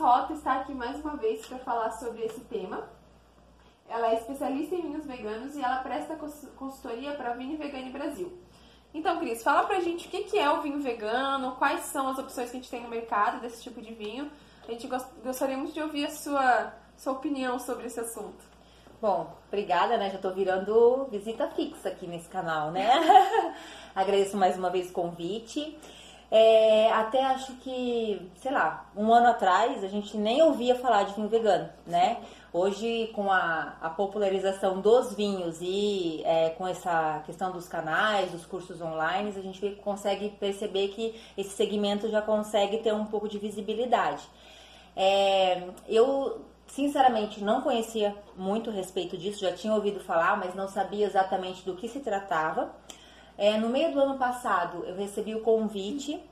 Rota está aqui mais uma vez para falar sobre esse tema. Ela é especialista em vinhos veganos e ela presta consultoria para Vinho Vegane Brasil. Então, Cris, fala pra gente o que é o vinho vegano, quais são as opções que a gente tem no mercado desse tipo de vinho. A gente gostaria muito de ouvir a sua, sua opinião sobre esse assunto. Bom, obrigada, né? Já tô virando visita fixa aqui nesse canal, né? Agradeço mais uma vez o convite. É, até acho que, sei lá, um ano atrás a gente nem ouvia falar de vinho vegano, né? Hoje, com a, a popularização dos vinhos e é, com essa questão dos canais, dos cursos online, a gente consegue perceber que esse segmento já consegue ter um pouco de visibilidade. É, eu, sinceramente, não conhecia muito a respeito disso, já tinha ouvido falar, mas não sabia exatamente do que se tratava. É, no meio do ano passado, eu recebi o convite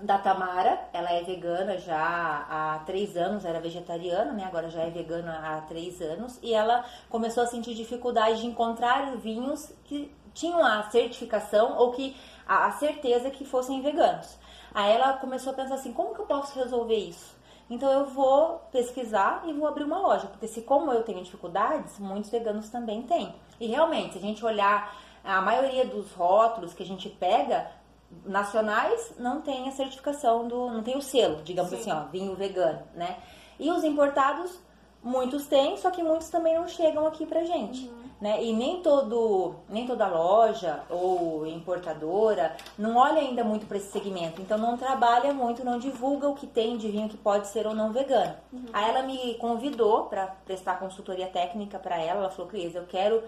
da Tamara, ela é vegana já há três anos, era vegetariana, né? Agora já é vegana há três anos, e ela começou a sentir dificuldade de encontrar vinhos que tinham a certificação ou que a, certeza que fossem veganos. Aí ela começou a pensar assim, como que eu posso resolver isso? Então eu vou pesquisar e vou abrir uma loja, porque se como eu tenho dificuldades, muitos veganos também têm. E realmente, se a gente olhar a maioria dos rótulos que a gente pega, nacionais não tem a certificação do, não tem o selo, digamos Sim. assim, ó, vinho vegano, né? E os importados, muitos têm, só que muitos também não chegam aqui pra gente, uhum. né? E nem todo, nem toda loja ou importadora não olha ainda muito para esse segmento, então não trabalha muito, não divulga o que tem de vinho que pode ser ou não vegano. Uhum. Aí ela me convidou para prestar consultoria técnica para ela, ela falou, Cris, eu quero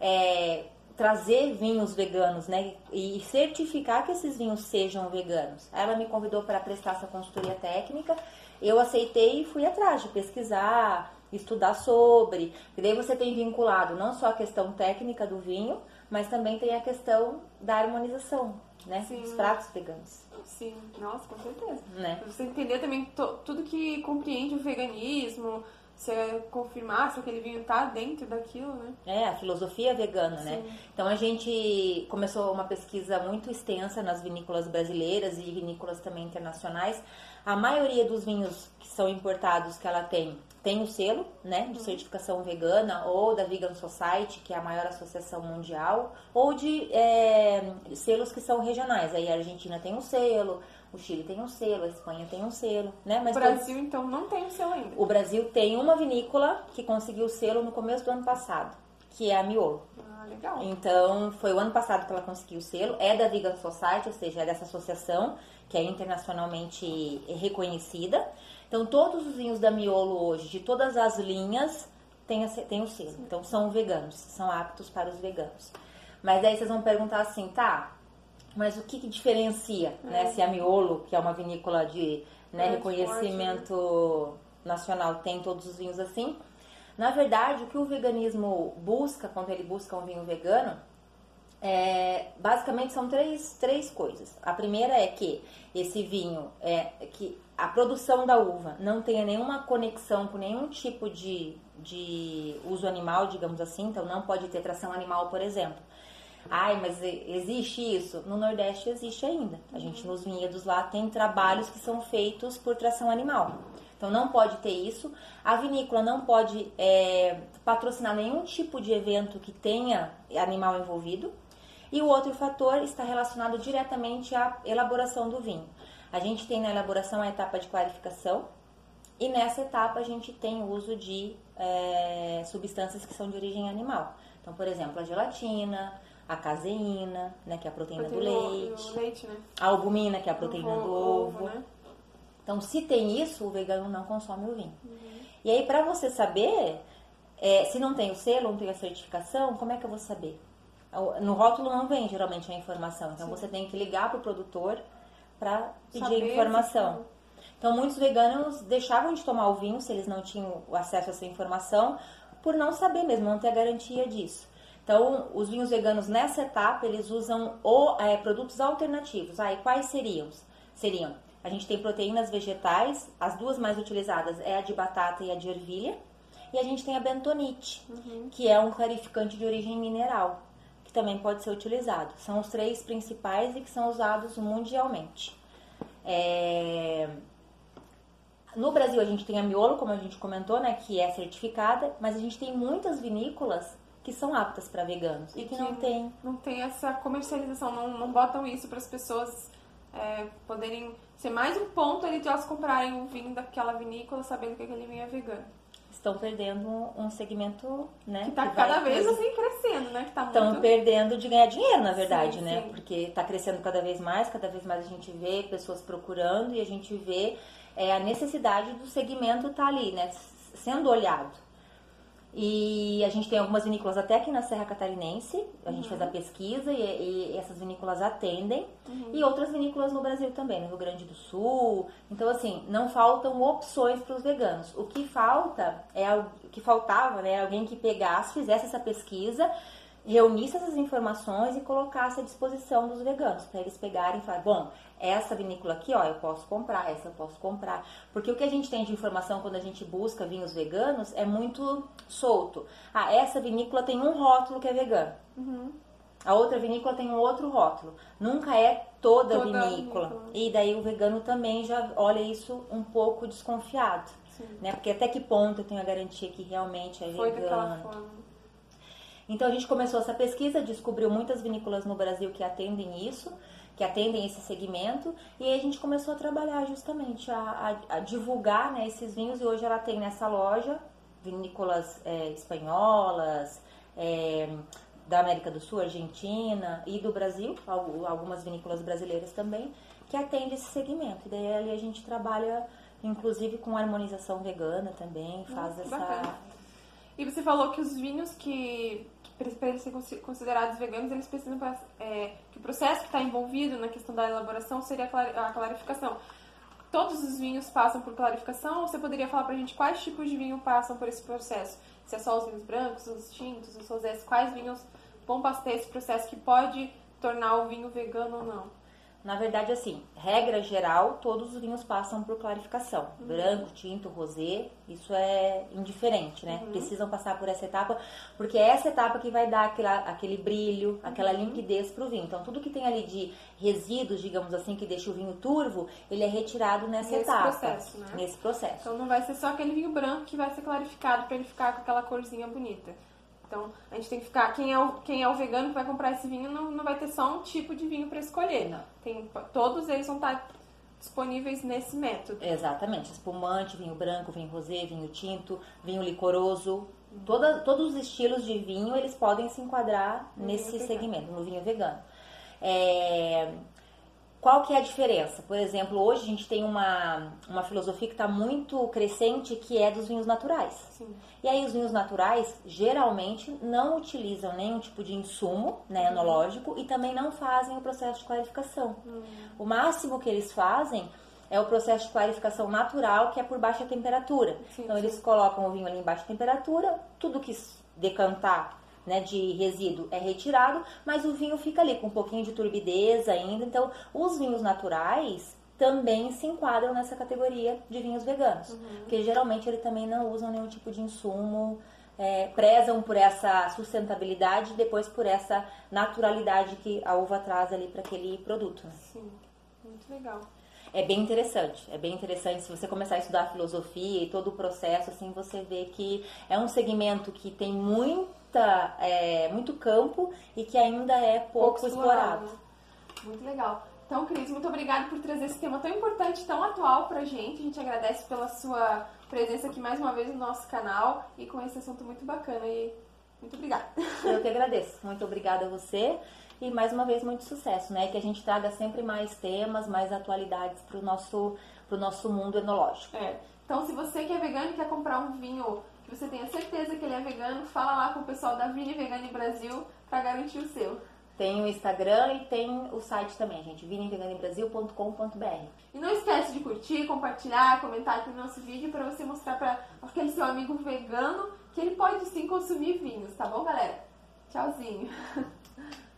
é, trazer vinhos veganos, né? E certificar que esses vinhos sejam veganos. Ela me convidou para prestar essa consultoria técnica. Eu aceitei e fui atrás de pesquisar, estudar sobre. E daí você tem vinculado não só a questão técnica do vinho, mas também tem a questão da harmonização, né? Sim. Dos pratos veganos. Sim, nossa, com certeza. Né? Você entender também tudo que compreende o veganismo, você confirmar se aquele vinho está dentro daquilo, né? É, a filosofia vegana, né? Sim. né? Então a gente começou uma pesquisa muito extensa nas vinícolas brasileiras e vinícolas também internacionais. A maioria dos vinhos que são importados que ela tem tem o selo, né, de uhum. certificação vegana ou da Vegan Society, que é a maior associação mundial, ou de é, selos que são regionais. Aí a Argentina tem um selo, o Chile tem um selo, a Espanha tem um selo, né? Mas o Brasil, todo... então, não tem um selo ainda. O Brasil tem uma vinícola que conseguiu o selo no começo do ano passado, que é a Miolo. Ah, legal. Então, foi o ano passado que ela conseguiu o selo. É da Vegan Society, ou seja, é dessa associação que é internacionalmente reconhecida. Então, todos os vinhos da Miolo hoje, de todas as linhas, tem, tem o selo. Então, são veganos, são aptos para os veganos. Mas aí vocês vão perguntar assim, tá, mas o que, que diferencia, é. né? Se a Miolo, que é uma vinícola de né, é, reconhecimento forte, né? nacional, tem todos os vinhos assim. Na verdade, o que o veganismo busca, quando ele busca um vinho vegano, é, basicamente são três, três coisas. A primeira é que esse vinho, é, que a produção da uva não tenha nenhuma conexão com nenhum tipo de, de uso animal, digamos assim, então não pode ter tração animal, por exemplo. Ai, mas existe isso? No Nordeste existe ainda. A gente nos vinhedos lá tem trabalhos que são feitos por tração animal. Então não pode ter isso. A vinícola não pode é, patrocinar nenhum tipo de evento que tenha animal envolvido. E o outro fator está relacionado diretamente à elaboração do vinho. A gente tem na elaboração a etapa de clarificação, e nessa etapa a gente tem o uso de é, substâncias que são de origem animal. Então, por exemplo, a gelatina, a caseína, né, que é a proteína, proteína do leite, leite né? a albumina, que é a proteína do, do ovo. Né? Então, se tem isso, o vegano não consome o vinho. Uhum. E aí, para você saber, é, se não tem o selo, não tem a certificação, como é que eu vou saber? No rótulo não vem geralmente a informação, então Sim. você tem que ligar para o produtor para pedir saber informação. Então, muitos veganos deixavam de tomar o vinho se eles não tinham acesso a essa informação, por não saber mesmo, não ter a garantia disso. Então, os vinhos veganos nessa etapa, eles usam o, é, produtos alternativos. Ah, e quais seriam? Seriam, a gente tem proteínas vegetais, as duas mais utilizadas é a de batata e a de ervilha. E a gente tem a bentonite, uhum. que é um clarificante de origem mineral, que também pode ser utilizado. São os três principais e que são usados mundialmente. É... No Brasil a gente tem a Miolo, como a gente comentou, né, que é certificada, mas a gente tem muitas vinícolas que são aptas para veganos e, que, que, não tem não tem essa comercialização, não, não botam isso para as pessoas é, poderem ser mais um ponto ali de elas comprarem um vinho daquela vinícola sabendo que aquele vinho é vegano. Estão perdendo um segmento, né? Que está cada vez assim crescendo, né? Estão tá muito... perdendo de ganhar dinheiro, na verdade, sim, né? Sim. Porque está crescendo cada vez mais, cada vez mais a gente vê pessoas procurando e a gente vê é, a necessidade do segmento estar tá ali, né? Sendo olhado. E a gente tem algumas vinícolas até aqui na Serra Catarinense, a uhum. gente fez a pesquisa e, e essas vinícolas atendem, uhum. e outras vinícolas no Brasil também, no Rio Grande do Sul. Então, assim, não faltam opções para os veganos. O que falta é o que faltava, né? Alguém que pegasse, fizesse essa pesquisa reunisse essas informações e colocasse à disposição dos veganos, para eles pegarem e falar, bom, essa vinícola aqui, ó, eu posso comprar, essa eu posso comprar. Porque o que a gente tem de informação quando a gente busca vinhos veganos é muito solto. Ah, essa vinícola tem um rótulo que é vegano. Uhum. A outra vinícola tem um outro rótulo. Nunca é toda, toda vinícola. vinícola. E daí o vegano também já olha isso um pouco desconfiado. Sim. Né? Porque até que ponto eu tenho a garantia que realmente é Foi vegano. Então a gente começou essa pesquisa, descobriu muitas vinícolas no Brasil que atendem isso, que atendem esse segmento, e aí a gente começou a trabalhar justamente a, a, a divulgar né, esses vinhos, e hoje ela tem nessa loja vinícolas é, espanholas, é, da América do Sul, Argentina e do Brasil, algumas vinícolas brasileiras também, que atendem esse segmento. E daí ali a gente trabalha inclusive com harmonização vegana também, faz essa. Bacana. E você falou que os vinhos que para eles serem considerados veganos, eles precisam é, que o processo que está envolvido na questão da elaboração seria a clarificação. Todos os vinhos passam por clarificação? Ou você poderia falar para a gente quais tipos de vinho passam por esse processo? Se é só os vinhos brancos, os tintos, os rosés, quais vinhos vão passar esse processo que pode tornar o vinho vegano ou não? Na verdade, assim, regra geral, todos os vinhos passam por clarificação. Uhum. Branco, tinto, rosé, isso é indiferente, né? Uhum. Precisam passar por essa etapa, porque é essa etapa que vai dar aquela, aquele brilho, aquela uhum. limpidez para o vinho. Então, tudo que tem ali de resíduos, digamos assim, que deixa o vinho turvo, ele é retirado nessa Nesse etapa. Processo, né? Nesse processo. Então, não vai ser só aquele vinho branco que vai ser clarificado para ele ficar com aquela corzinha bonita. Então, a gente tem que ficar. Quem é o, quem é o vegano que vai comprar esse vinho não, não vai ter só um tipo de vinho para escolher. Não. Tem, todos eles vão estar disponíveis nesse método. Exatamente. Espumante, vinho branco, vinho rosé, vinho tinto, vinho licoroso. Toda, todos os estilos de vinho eles podem se enquadrar no nesse segmento, no vinho vegano. É, qual que é a diferença? Por exemplo, hoje a gente tem uma, uma filosofia que está muito crescente, que é dos vinhos naturais. Sim. E aí os vinhos naturais, geralmente, não utilizam nenhum tipo de insumo né, uhum. enológico e também não fazem o processo de clarificação. Uhum. O máximo que eles fazem é o processo de clarificação natural, que é por baixa temperatura. Sim, então, sim. eles colocam o vinho ali em baixa temperatura, tudo que decantar né, de resíduo é retirado, mas o vinho fica ali com um pouquinho de turbidez ainda. Então, os vinhos naturais também se enquadram nessa categoria de vinhos veganos, uhum. porque geralmente eles também não usam nenhum tipo de insumo, é, prezam por essa sustentabilidade e depois por essa naturalidade que a uva traz ali para aquele produto. Né? Sim, muito legal. É bem interessante, é bem interessante se você começar a estudar filosofia e todo o processo, assim, você vê que é um segmento que tem muito muita, é, muito campo e que ainda é pouco, pouco explorado. explorado. Muito legal. Então, Cris, muito obrigada por trazer esse tema tão importante, tão atual pra gente. A gente agradece pela sua presença aqui mais uma vez no nosso canal e com esse assunto muito bacana. E muito obrigada. Eu que agradeço. Muito obrigada a você. E mais uma vez, muito sucesso, né? Que a gente traga sempre mais temas, mais atualidades para o nosso, pro nosso mundo enológico. É. Então, se você que é vegano e quer comprar um vinho você tenha certeza que ele é vegano, fala lá com o pessoal da Vini Vegani Brasil para garantir o seu. Tem o Instagram e tem o site também, gente, viniveganibrasil.com.br. E não esquece de curtir, compartilhar, comentar aqui no nosso vídeo para você mostrar para aquele seu amigo vegano que ele pode sim consumir vinhos, tá bom, galera? Tchauzinho!